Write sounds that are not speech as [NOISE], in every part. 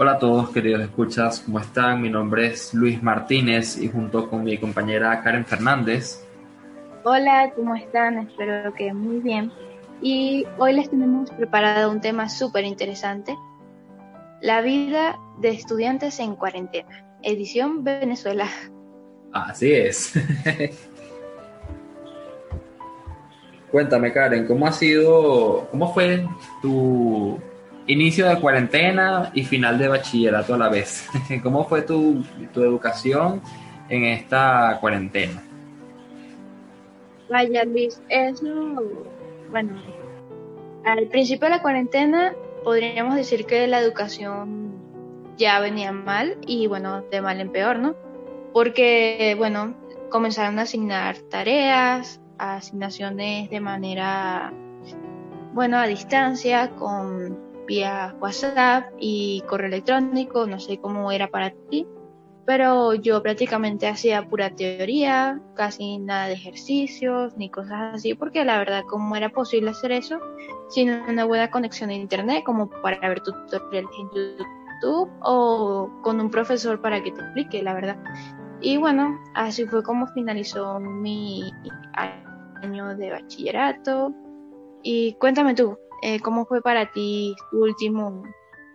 Hola a todos, queridos escuchas, ¿cómo están? Mi nombre es Luis Martínez y junto con mi compañera Karen Fernández. Hola, ¿cómo están? Espero que muy bien. Y hoy les tenemos preparado un tema súper interesante, la vida de estudiantes en cuarentena, edición Venezuela. Así es. [LAUGHS] Cuéntame, Karen, ¿cómo ha sido, cómo fue tu inicio de cuarentena y final de bachillerato a la vez. [LAUGHS] ¿Cómo fue tu, educación en esta cuarentena? Vaya, Luis, eso, bueno, al principio de la cuarentena podríamos decir que la educación ya venía mal y bueno, de mal en peor, ¿no? Porque, bueno, comenzaron a asignar tareas, asignaciones de manera, bueno, a distancia, con vía WhatsApp y correo electrónico, no sé cómo era para ti, pero yo prácticamente hacía pura teoría, casi nada de ejercicios ni cosas así, porque la verdad, ¿cómo era posible hacer eso sin una buena conexión a internet, como para ver tutoriales en YouTube o con un profesor para que te explique, la verdad? Y bueno, así fue como finalizó mi año de bachillerato. Y cuéntame tú, eh, ¿Cómo fue para ti tu último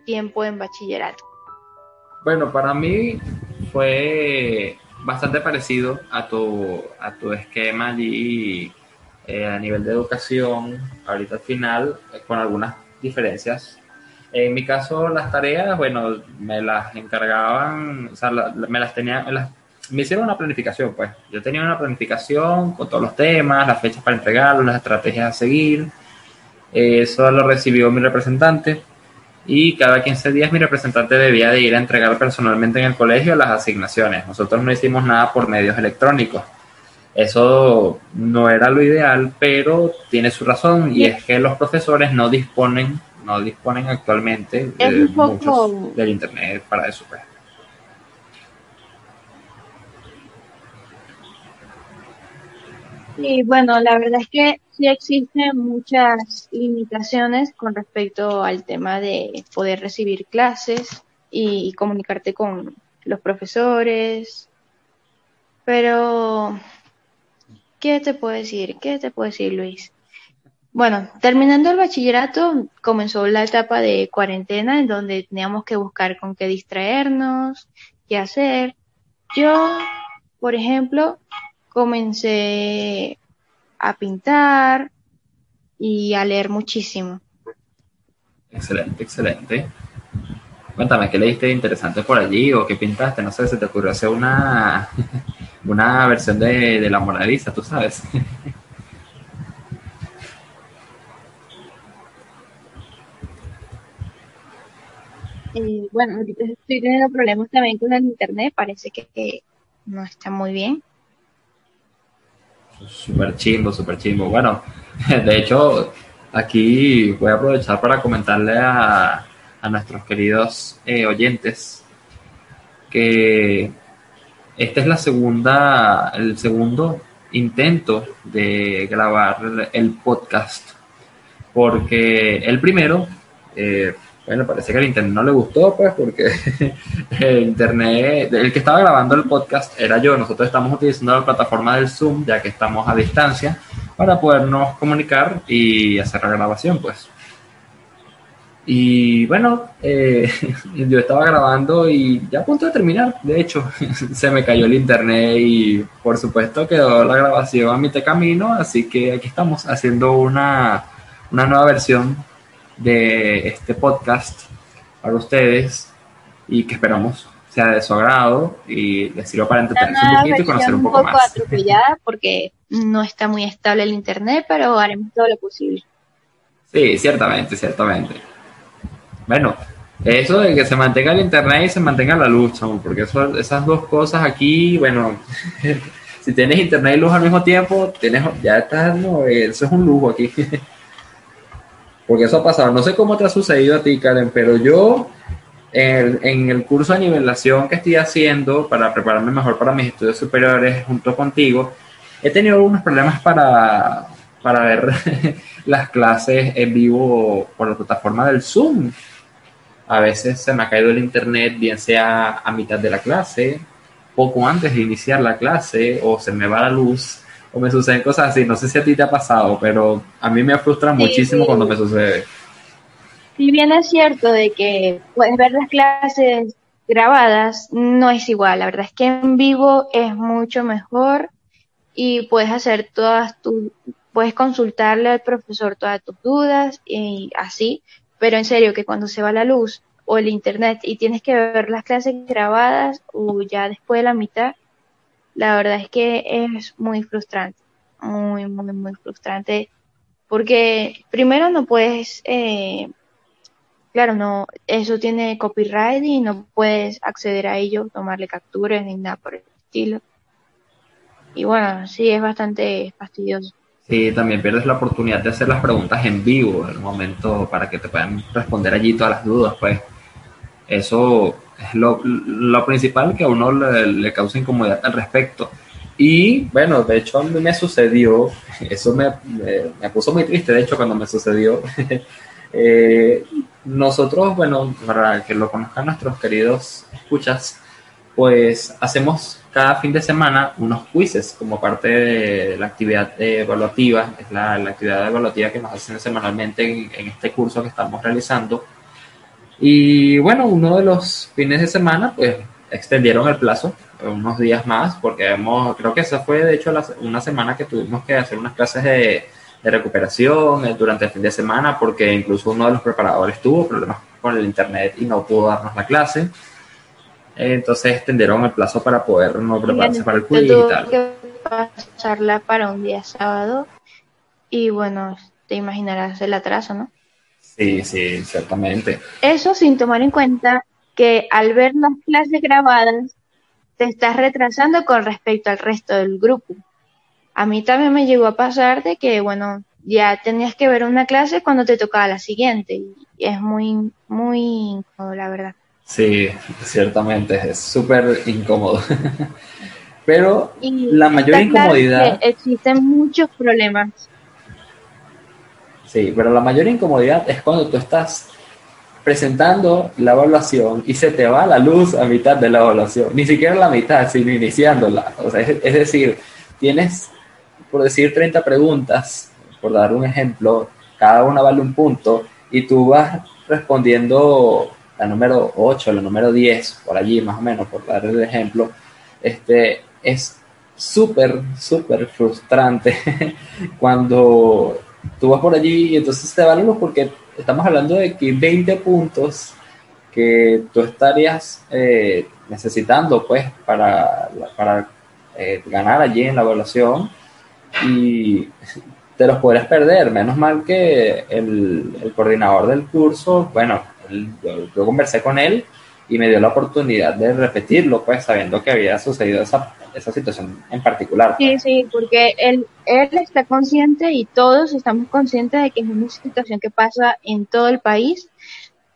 tiempo en bachillerato? Bueno, para mí fue bastante parecido a tu, a tu esquema allí eh, a nivel de educación, ahorita al final, eh, con algunas diferencias. En mi caso, las tareas, bueno, me las encargaban, o sea, me las tenía, me hicieron una planificación, pues. Yo tenía una planificación con todos los temas, las fechas para entregarlos, las estrategias a seguir eso lo recibió mi representante y cada 15 días mi representante debía de ir a entregar personalmente en el colegio las asignaciones. Nosotros no hicimos nada por medios electrónicos. Eso no era lo ideal, pero tiene su razón y es que los profesores no disponen, no disponen actualmente de del internet para eso. Pues. Sí, bueno, la verdad es que sí existen muchas limitaciones con respecto al tema de poder recibir clases y, comunicarte con los profesores. Pero, ¿qué te puedo decir? ¿Qué te puedo decir, Luis? Bueno, terminando el bachillerato, comenzó la etapa de cuarentena en donde teníamos que buscar con qué distraernos, qué hacer. Yo, por ejemplo, comencé a pintar y a leer muchísimo. Excelente, excelente. Cuéntame, ¿qué leíste interesante por allí o qué pintaste? No sé, se te ocurrió hacer una, [LAUGHS] una versión de, de la Mona Lisa, tú sabes. [LAUGHS] Eh, bueno, ahorita estoy teniendo problemas también con el internet, parece que no está muy bien. Súper chimbo, súper chimbo. Bueno, [LAUGHS] de hecho, aquí voy a aprovechar para comentarle a, a nuestros queridos eh, oyentes que esta es la segunda, el segundo intento de grabar el podcast, porque el primero eh, bueno, parece que el internet no le gustó, pues, porque [LAUGHS] el internet, el que estaba grabando el podcast era yo. Nosotros estamos utilizando la plataforma del Zoom, ya que estamos a distancia, para podernos comunicar y hacer la grabación, pues. Y bueno, eh, [LAUGHS] yo estaba grabando y ya a punto de terminar, de hecho, [LAUGHS] se me cayó el internet y por supuesto quedó la grabación a mitad camino, así que aquí estamos haciendo una, una nueva versión de este podcast para ustedes y que esperamos sea de su agrado y les sirva para entretenerse un poquito y conocer un poco, un poco más. atropellada [LAUGHS] porque no está muy estable el internet, pero haremos todo lo posible. Sí, ciertamente, ciertamente. Bueno, eso de que se mantenga el internet y se mantenga la luz, porque eso, esas dos cosas aquí, bueno, [LAUGHS] si tienes internet y luz al mismo tiempo, tienes, ya estás, no, eso es un lujo aquí. [LAUGHS] Porque eso ha pasado. No sé cómo te ha sucedido a ti, Karen, pero yo en el, curso de nivelación que estoy haciendo para prepararme mejor para mis estudios superiores junto contigo, he tenido algunos problemas para, para ver [LAUGHS] las clases en vivo por la plataforma del Zoom. a veces se me ha caído el internet, bien sea a mitad de la clase, poco antes de iniciar la clase, o se me va la luz, o me suceden cosas así. No sé si a ti te ha pasado, pero a mí me frustra muchísimo cuando me sucede. Si bien es cierto de que puedes ver las clases grabadas, no es igual. La verdad es que en vivo es mucho mejor y puedes hacer todas tus, puedes consultarle al profesor todas tus dudas y así. Pero en serio, que cuando se va la luz o el internet y tienes que ver las clases grabadas o ya después de la mitad, la verdad es que es muy frustrante, muy, muy, muy frustrante, porque primero no puedes, eh, claro, no, eso tiene copyright y no puedes acceder a ello, tomarle capturas ni nada por el estilo. Y bueno, sí, es bastante fastidioso. Sí, también pierdes la oportunidad de hacer las preguntas en vivo, en el momento para que te puedan responder allí todas las dudas, pues eso es lo, principal que a uno le, causa incomodidad al respecto. Y bueno, de hecho a mí me sucedió, eso me, me, puso muy triste, de hecho, cuando me sucedió. [LAUGHS] Eh, nosotros, bueno, para que lo conozcan nuestros queridos escuchas, pues hacemos cada fin de semana unos quizzes como parte de la actividad evaluativa, es la, actividad evaluativa que nos hacen semanalmente en, este curso que estamos realizando. Y bueno, uno de los fines de semana, pues extendieron el plazo unos días más, porque hemos, creo que esa fue de hecho una semana que tuvimos que hacer unas clases de, de recuperación eh, durante el fin de semana, porque incluso uno de los preparadores tuvo problemas con el internet y no pudo darnos la clase. Entonces extendieron el plazo para poder no prepararse para el quiz y tal. que pasarla para un día sábado y bueno, te imaginarás el atraso, ¿no? Sí, sí, ciertamente. Eso sin tomar en cuenta que al ver las clases grabadas te estás retrasando con respecto al resto del grupo. A mí también me llegó a pasar de que, bueno, ya tenías que ver una clase cuando te tocaba la siguiente y es muy, muy incómodo, la verdad. Sí, ciertamente, es súper incómodo. [LAUGHS] Pero la mayor incomodidad... existen muchos problemas. Sí, pero la mayor incomodidad es cuando tú estás presentando la evaluación y se te va la luz a mitad de la evaluación, ni siquiera la mitad, sino iniciándola. O sea, es, decir, tienes, por decir, 30 preguntas, por dar un ejemplo, cada una vale un punto, y tú vas respondiendo la número 8, la número 10, por allí más o menos, por dar el ejemplo, este, es súper, súper frustrante [LAUGHS] cuando tú vas por allí y entonces te valen los porque estamos hablando de que 20 puntos que tú estarías eh, necesitando pues para, para eh, ganar allí en la evaluación y te los puedes perder. Menos mal que el, el coordinador del curso, bueno, yo, conversé con él y me dio la oportunidad de repetirlo, pues sabiendo que había sucedido esa, esa situación en particular. Sí, sí, porque él, él está consciente y todos estamos conscientes de que es una situación que pasa en todo el país.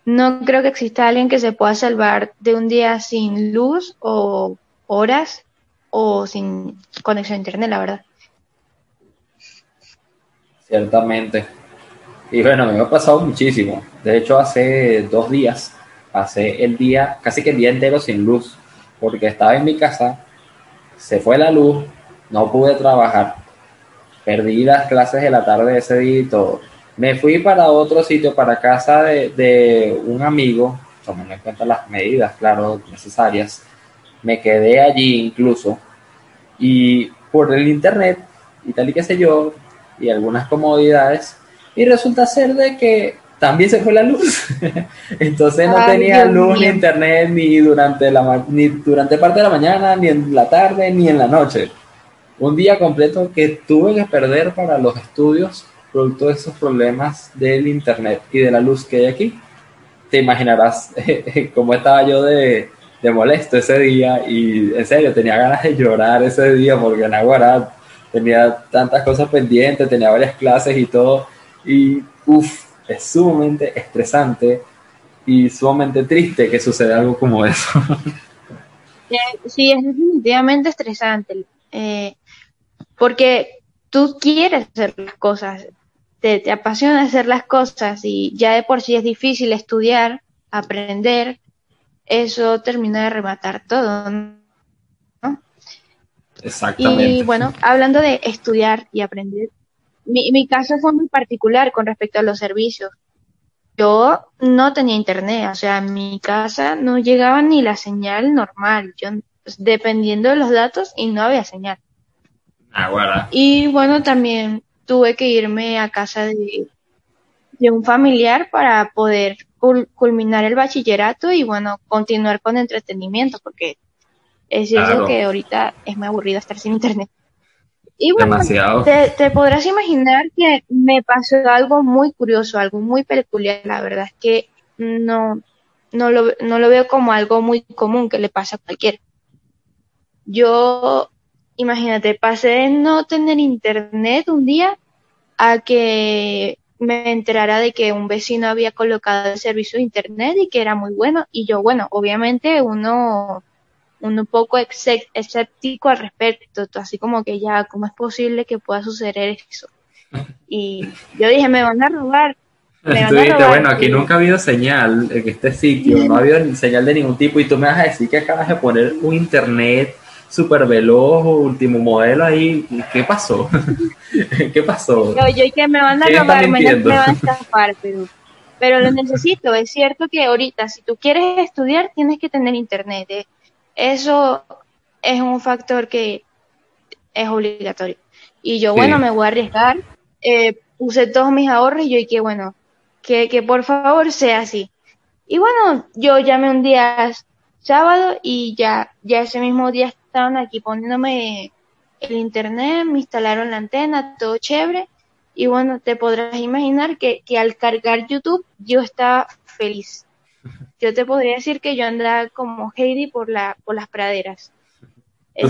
No creo que exista alguien que se pueda salvar de un día sin luz o horas o sin conexión a internet, la verdad. Ciertamente. Y bueno, me ha pasado muchísimo. De hecho, hace dos días pasé el día, casi que el día entero sin luz, porque estaba en mi casa, se fue la luz, no pude trabajar, perdí las clases de la tarde de ese día y todo. Me fui para otro sitio, para casa de, de un amigo, tomando en cuenta las medidas, claro, necesarias. Me quedé allí incluso y por el internet y tal y qué sé yo, y algunas comodidades, y resulta ser de que también se fue la luz. [LAUGHS] Entonces no tenía luz ni internet ni durante la ni durante parte de la mañana, ni en la tarde, ni en la noche. Un día completo que tuve que perder para los estudios producto de esos problemas del internet y de la luz que hay aquí. Te imaginarás [LAUGHS] cómo estaba yo de, de molesto ese día y en serio tenía ganas de llorar ese día porque en Aguará tenía tantas cosas pendientes, tenía varias clases y todo y uff, es sumamente estresante y sumamente triste que suceda algo como eso. [LAUGHS] Sí, es definitivamente estresante, eh, porque tú quieres hacer las cosas, te, te, apasiona hacer las cosas y ya de por sí es difícil estudiar aprender, eso termina de rematar todo, ¿no? Exactamente. Y bueno, hablando de estudiar y aprender, mi, mi caso fue muy particular con respecto a los servicios. Yo no tenía internet, o sea, en mi casa no llegaba ni la señal normal, yo pues, dependiendo de los datos y no había señal. Y bueno, también tuve que irme a casa de, de un familiar para poder culminar el bachillerato y bueno, continuar con entretenimiento, porque es cierto que ahorita es muy aburrido estar sin internet. Y bueno, te, podrás imaginar que me pasó algo muy curioso, algo muy peculiar. La verdad es que no, no, lo, no lo veo como algo muy común que le pasa a cualquiera. Yo, imagínate, pasé de no tener internet un día a que me enterara de que un vecino había colocado el servicio de internet y que era muy bueno. Y yo, bueno, obviamente uno un poco escéptico al respecto, así como que ya, ¿cómo es posible que pueda suceder eso? [LAUGHS] Y yo dije, me van a robar. Me tú dijiste, bueno, aquí nunca ha habido señal en este sitio, no ha habido señal de ningún tipo y tú me vas a decir que acabas de poner un internet súper veloz, último modelo ahí, ¿qué pasó? [LAUGHS] ¿Qué pasó? Yo, yo que me van a robar, me, me, van a [LAUGHS] estafar, pero, pero lo necesito. Es cierto que ahorita, si tú quieres estudiar, tienes que tener internet. ¿eh? Eso es un factor que es obligatorio. Y yo, bueno, me voy a arriesgar. Eh, puse todos mis ahorros y yo, y que bueno, que, que por favor sea así. Y bueno, yo llamé un día sábado y ya, ya ese mismo día estaban aquí poniéndome el internet, me instalaron la antena, todo chévere. Y bueno, te podrás imaginar que, que al cargar YouTube yo estaba feliz yo te podría decir que yo andaba como Heidi por, la, por las praderas.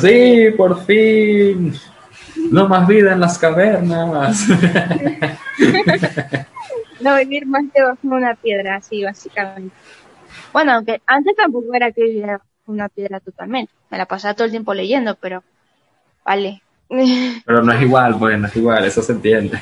Sí, por fin. No más vida en las cavernas. [LAUGHS] no vivir más debajo de una piedra, así básicamente. Bueno, aunque antes tampoco era que viviera una piedra totalmente. Me la pasaba todo el tiempo leyendo, pero vale. [LAUGHS] Pero no es igual, pues no es igual, eso se entiende.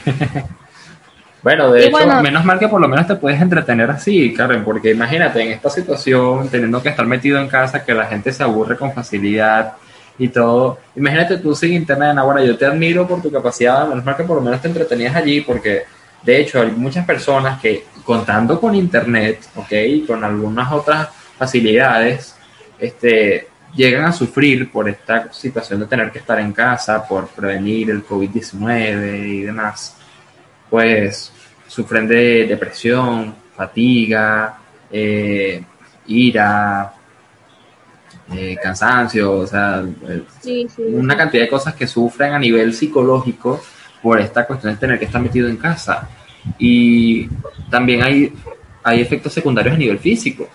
Bueno, de hecho, menos mal que por lo menos te puedes entretener así, Karen, porque imagínate en esta situación, teniendo que estar metido en casa, que la gente se aburre con facilidad y todo. Imagínate tú sin internet ahora, yo te admiro por tu capacidad, menos mal que por lo menos te entretenías allí, porque de hecho hay muchas personas que contando con internet, ok, y con algunas otras facilidades, este, llegan a sufrir por esta situación de tener que estar en casa, por prevenir el COVID-19 y demás. Pues sufren de depresión, fatiga, eh, ira, eh, cansancio, o sea, una cantidad de cosas que sufren a nivel psicológico por esta cuestión de tener que estar metido en casa. Y también hay, hay efectos secundarios a nivel físico.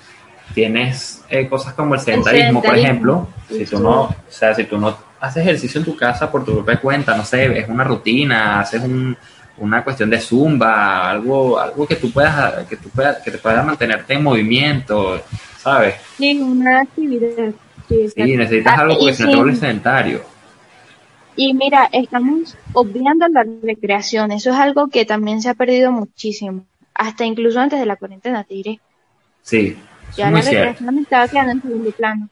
Tienes eh, cosas como el sedentarismo, por ejemplo. Si tú no, o sea, si tú no haces ejercicio en tu casa por tu propia cuenta, no sé, es una rutina, haces un, una cuestión de zumba, algo, algo que tú puedas, que tú puedas, que te pueda mantenerte en movimiento, ¿sabes? Sí, una actividad. Sí, necesitas algo porque si no te vuelves sedentario. Y mira, estamos obviando la recreación, eso es algo que también se ha perdido muchísimo, hasta incluso antes de la cuarentena, te diré. Sí, ya la recreación estaba quedando en segundo plano.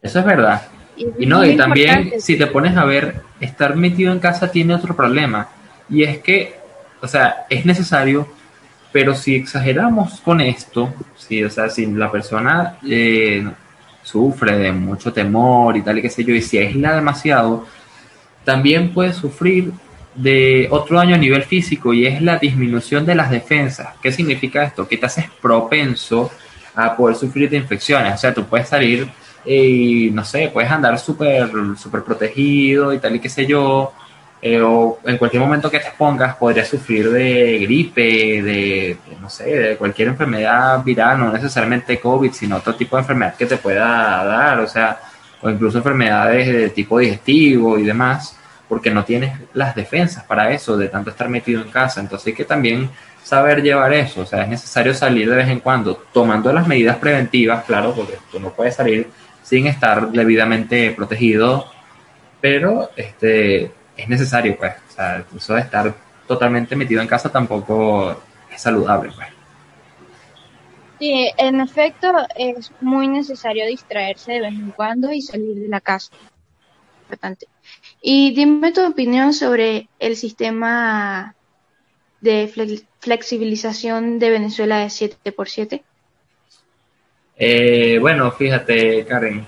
Eso es verdad. Y, y no, y también si te pones a ver, estar metido en casa tiene otro problema y es que, o sea, es necesario, pero si exageramos con esto, si, o sea, si la persona eh, sufre de mucho temor y tal y qué sé yo, y si aísla demasiado, también puede sufrir de otro daño a nivel físico y es la disminución de las defensas. ¿Qué significa esto? Que te haces propenso a poder sufrir de infecciones. O sea, tú puedes salir y, no sé, puedes andar súper super protegido y tal y qué sé yo, eh, o en cualquier momento que te expongas podrías sufrir de gripe, de, no sé, de cualquier enfermedad viral, no necesariamente COVID, sino otro tipo de enfermedad que te pueda dar, o sea, o incluso enfermedades de tipo digestivo y demás, porque no tienes las defensas para eso, de tanto estar metido en casa. Entonces hay que también saber llevar eso, o sea, es necesario salir de vez en cuando, tomando las medidas preventivas, claro, porque tú no puedes salir sin estar debidamente protegido, pero este es necesario, pues. O sea, eso de estar totalmente metido en casa tampoco es saludable, pues. Sí, en efecto es muy necesario distraerse de vez en cuando y salir de la casa. Importante. Y dime tu opinión sobre el sistema de flexibilización de Venezuela de 7x7. Eh, bueno, fíjate, Karen.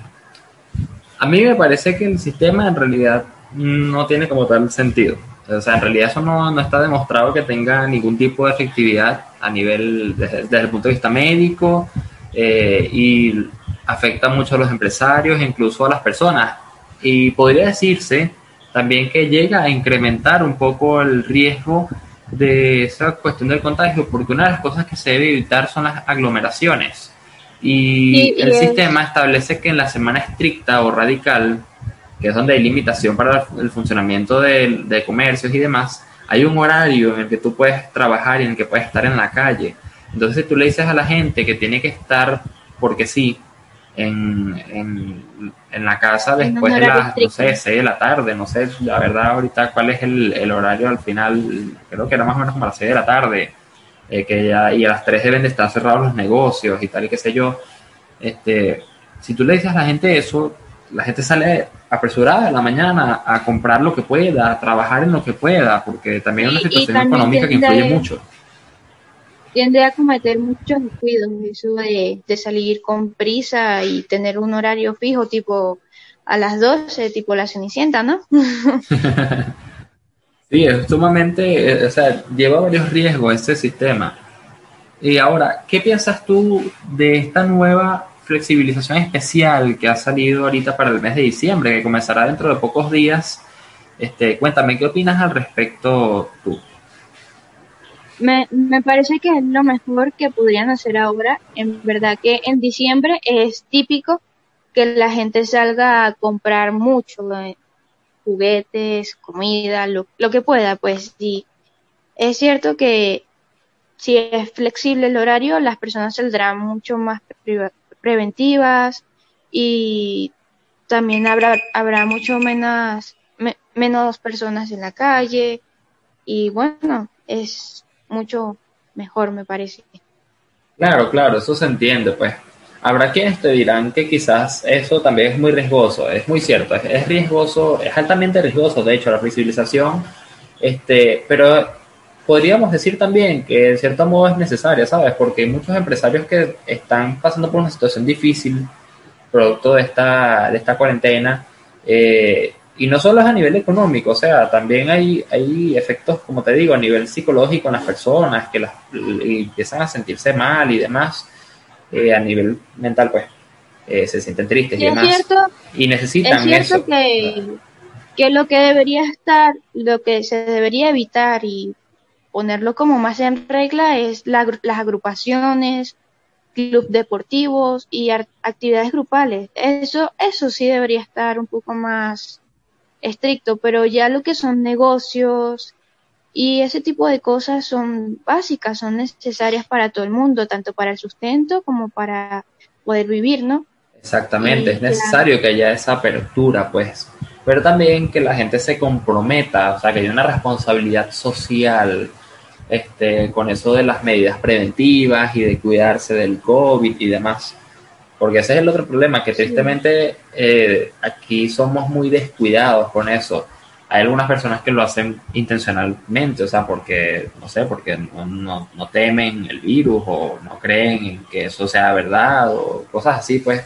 A mí me parece que el sistema en realidad no tiene como tal sentido. O sea, en realidad eso no, está demostrado que tenga ningún tipo de efectividad a nivel, desde, el punto de vista médico, eh, y afecta mucho a los empresarios incluso a las personas. Y podría decirse también que llega a incrementar un poco el riesgo de esa cuestión del contagio, porque una de las cosas que se debe evitar son las aglomeraciones. Y el sistema establece que en la semana estricta o radical, que es donde hay limitación para el funcionamiento de, de, comercios y demás, hay un horario en el que tú puedes trabajar y en el que puedes estar en la calle. Entonces, si tú le dices a la gente que tiene que estar, porque sí, en, en, en la casa después de las, no sé, 6 de la tarde, no sé, la verdad ahorita cuál es el, el, horario al final, creo que era más o menos como a las 6 de la tarde, eh, que ya, y a las 3 deben de estar cerrados los negocios y tal y qué sé yo. Este, si tú le dices a la gente eso, la gente sale apresurada en la mañana a comprar lo que pueda, a trabajar en lo que pueda, porque también es una situación económica que influye mucho tiende a cometer muchos descuidos, eso de, salir con prisa y tener un horario fijo, tipo a las 12, tipo la Cenicienta, ¿no? [LAUGHS] sí, es sumamente, o sea, lleva varios riesgos este sistema. Y ahora, ¿qué piensas tú de esta nueva flexibilización especial que ha salido ahorita para el mes de diciembre, que comenzará dentro de pocos días? Este, cuéntame, ¿qué opinas al respecto tú? Me, parece que es lo mejor que podrían hacer ahora. En verdad que en diciembre es típico que la gente salga a comprar mucho, eh, juguetes, comida, lo, lo que pueda, pues sí. Es cierto que si es flexible el horario, las personas saldrán mucho más preventivas y también habrá, habrá mucho menos, menos personas en la calle y bueno, es mucho mejor, me parece. Claro, claro, eso se entiende, pues. Habrá quienes te dirán que quizás eso también es muy riesgoso, es muy cierto, es, riesgoso, es altamente riesgoso, de hecho, la flexibilización, este, pero podríamos decir también que en cierto modo es necesaria, ¿sabes? Porque hay muchos empresarios que están pasando por una situación difícil, producto de esta, de esta cuarentena, eh, y no solo es a nivel económico, o sea, también hay, hay efectos, como te digo, a nivel psicológico en las personas que las, empiezan a sentirse mal y demás, eh, a nivel mental, pues, eh, se sienten tristes y demás. y necesitan es cierto Que, que lo que debería estar, lo que se debería evitar y ponerlo como más en regla es las agrupaciones, clubes deportivos y actividades grupales. Eso, eso sí debería estar un poco más estricto, pero ya lo que son negocios y ese tipo de cosas son básicas, son necesarias para todo el mundo, tanto para el sustento como para poder vivir, ¿no? Exactamente, es necesario que haya esa apertura, pues, pero también que la gente se comprometa, o sea, que haya una responsabilidad social este, con eso de las medidas preventivas y de cuidarse del COVID y demás. Porque ese es el otro problema, que tristemente eh, aquí somos muy descuidados con eso. Hay algunas personas que lo hacen intencionalmente, o sea, porque, no sé, porque no, no, temen el virus o no creen en que eso sea verdad o cosas así, pues.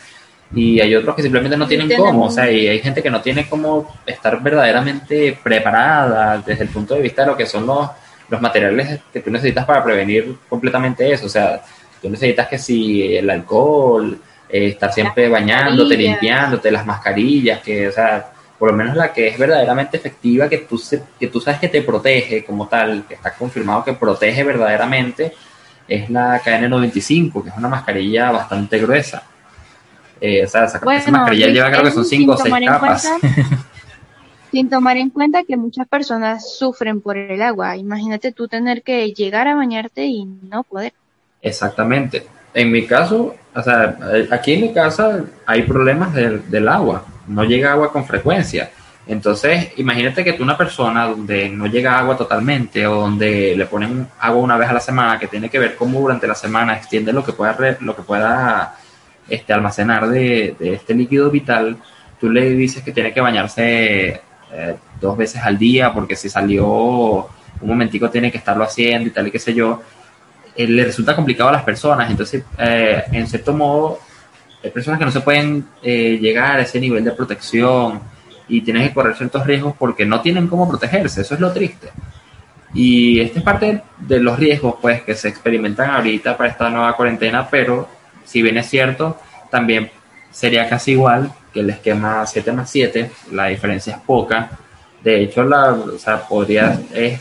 Y hay otros que simplemente no tienen cómo, o sea, y hay gente que no tiene cómo estar verdaderamente preparada desde el punto de vista de lo que son los, los materiales que tú necesitas para prevenir completamente eso. O sea, tú necesitas que si el alcohol, eh, estar siempre bañándote, limpiándote, las mascarillas, que, o sea, por lo menos la que es verdaderamente efectiva, que tú, que tú sabes que te protege como tal, que está confirmado que protege verdaderamente, es la KN95, que es una mascarilla bastante gruesa. Eh, o sea, esa, mascarilla lleva creo que son 5 o 6 capas. [LAUGHS] sin tomar en cuenta que muchas personas sufren por el agua. Imagínate tú tener que llegar a bañarte y no poder. Exactamente en mi caso, o sea, aquí en mi casa hay problemas del, agua, no llega agua con frecuencia. Entonces, imagínate que tú una persona donde no llega agua totalmente o donde le ponen agua una vez a la semana, que tiene que ver cómo durante la semana extiende lo que pueda, lo que pueda este, almacenar de, este líquido vital, tú le dices que tiene que bañarse eh, dos veces al día porque si salió un momentico tiene que estarlo haciendo y tal y qué sé yo, eh, le resulta complicado a las personas. Entonces, eh, en cierto modo, hay personas que no se pueden llegar a ese nivel de protección y tienen que correr ciertos riesgos porque no tienen cómo protegerse, eso es lo triste. Y esta es parte de los riesgos pues que se experimentan ahorita para esta nueva cuarentena, pero si bien es cierto, también sería casi igual que el esquema 7 más 7, la diferencia es poca. De hecho, la, o sea, podría es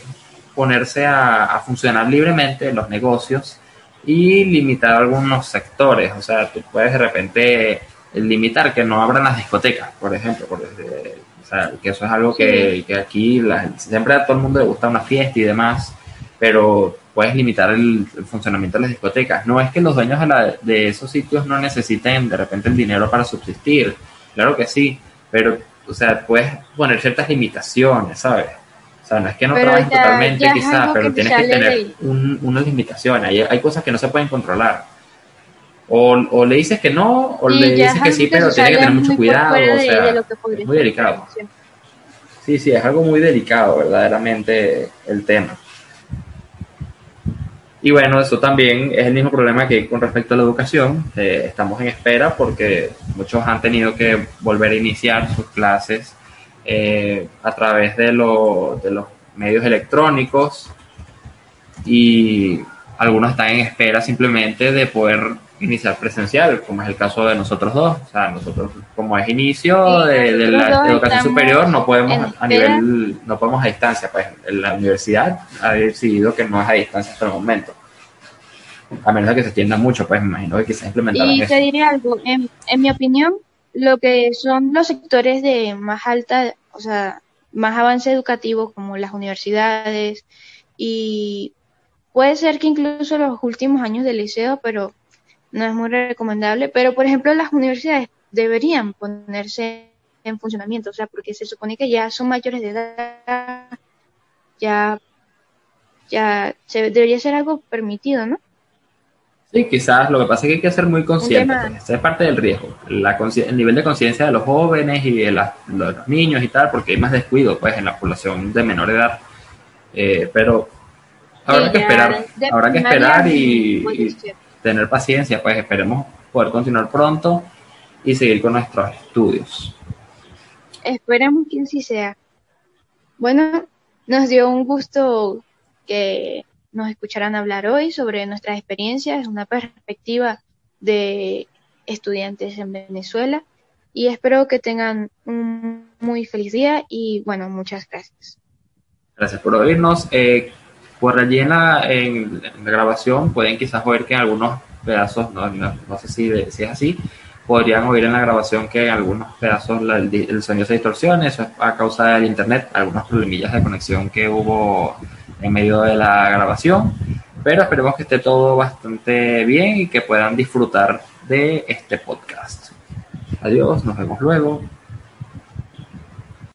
ponerse a, a funcionar libremente en los negocios y limitar algunos sectores. O sea, tú puedes de repente limitar que no abran las discotecas, por ejemplo, por, o sea, que eso es algo que, que aquí siempre a todo el mundo le gusta una fiesta y demás, pero puedes limitar el, funcionamiento de las discotecas. No es que los dueños de, de, esos sitios no necesiten de repente el dinero para subsistir, claro que sí, pero, o sea, puedes poner ciertas limitaciones, ¿sabes? O sea, no es que no trabajes totalmente quizás, pero tienes que tener un, unas limitaciones. Hay, hay cosas que no se pueden controlar. O, o, le dices que no, o le dices que sí, pero tiene que tener mucho cuidado. O sea, es muy delicado. Sí, sí, es algo muy delicado, verdaderamente, el tema. Y bueno, eso también es el mismo problema que con respecto a la educación. Eh, estamos en espera porque muchos han tenido que volver a iniciar sus clases eh, a través de, lo, de los medios electrónicos y algunos están en espera simplemente de poder iniciar presencial, como es el caso de nosotros dos. O sea, nosotros como es inicio de, la educación superior, no podemos a nivel, no podemos a distancia. Pues la universidad ha decidido que no es a distancia hasta el momento. A menos de que se extienda mucho, pues me imagino que quizás implementarán Y te diré algo, en, en mi opinión, lo que son los sectores de más alta, o sea, más avance educativo, como las universidades, y puede ser que incluso los últimos años del liceo, pero no es muy recomendable, pero por ejemplo las universidades deberían ponerse en funcionamiento, o sea, porque se supone que ya son mayores de edad, ya, ya se, debería ser algo permitido, ¿no? Sí, quizás lo que pasa es que hay que ser muy consciente, pues, es parte del riesgo, la el nivel de conciencia de los jóvenes y de, los niños y tal, porque hay más descuido pues en la población de menor edad, eh, pero habrá que esperar, habrá que esperar y tener paciencia, pues esperemos poder continuar pronto y seguir con nuestros estudios. Esperemos que así sea. Bueno, nos dio un gusto que nos escucharan hablar hoy sobre nuestras experiencias, una perspectiva de estudiantes en Venezuela y espero que tengan un muy feliz día y bueno, muchas gracias. Gracias por oírnos. Eh, por allí en la, la grabación pueden quizás oír que en algunos pedazos, no, no, sé si, si, es así, podrían oír en la grabación que en algunos pedazos el, sonido se distorsiona, eso es a causa del internet, algunos problemillas de conexión que hubo en medio de la grabación, pero esperemos que esté todo bastante bien y que puedan disfrutar de este podcast. Adiós, nos vemos luego.